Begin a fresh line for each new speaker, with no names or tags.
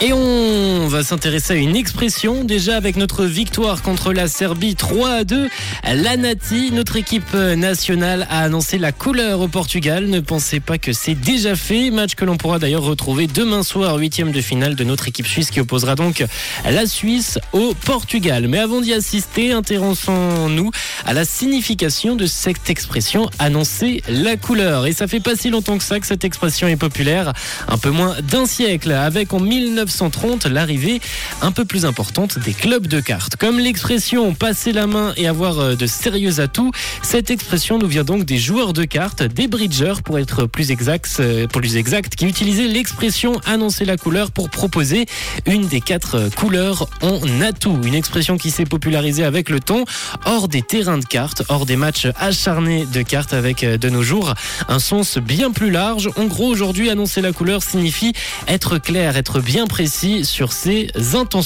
Et on va s'intéresser à une expression déjà avec notre victoire contre la Serbie 3 à 2. La Nati, notre équipe nationale, a annoncé la couleur au Portugal. Ne pensez pas que c'est déjà fait. Match que l'on pourra d'ailleurs retrouver demain soir, huitième de finale de notre équipe suisse qui opposera donc la Suisse au Portugal. Mais avant d'y assister, intéressons-nous à la signification de cette expression annoncer la couleur. Et ça fait pas si longtemps que ça que cette expression est populaire, un peu moins d'un siècle, avec en 19 1930 l'arrivée un peu plus importante des clubs de cartes. Comme l'expression passer la main et avoir euh, de sérieux atouts, cette expression nous vient donc des joueurs de cartes, des bridgers pour être plus exact, euh, plus exact qui utilisaient l'expression annoncer la couleur pour proposer une des quatre euh, couleurs en atout. Une expression qui s'est popularisée avec le temps hors des terrains de cartes, hors des matchs acharnés de cartes avec de nos jours un sens bien plus large. En gros, aujourd'hui, annoncer la couleur signifie être clair, être bien précis sur ses intentions.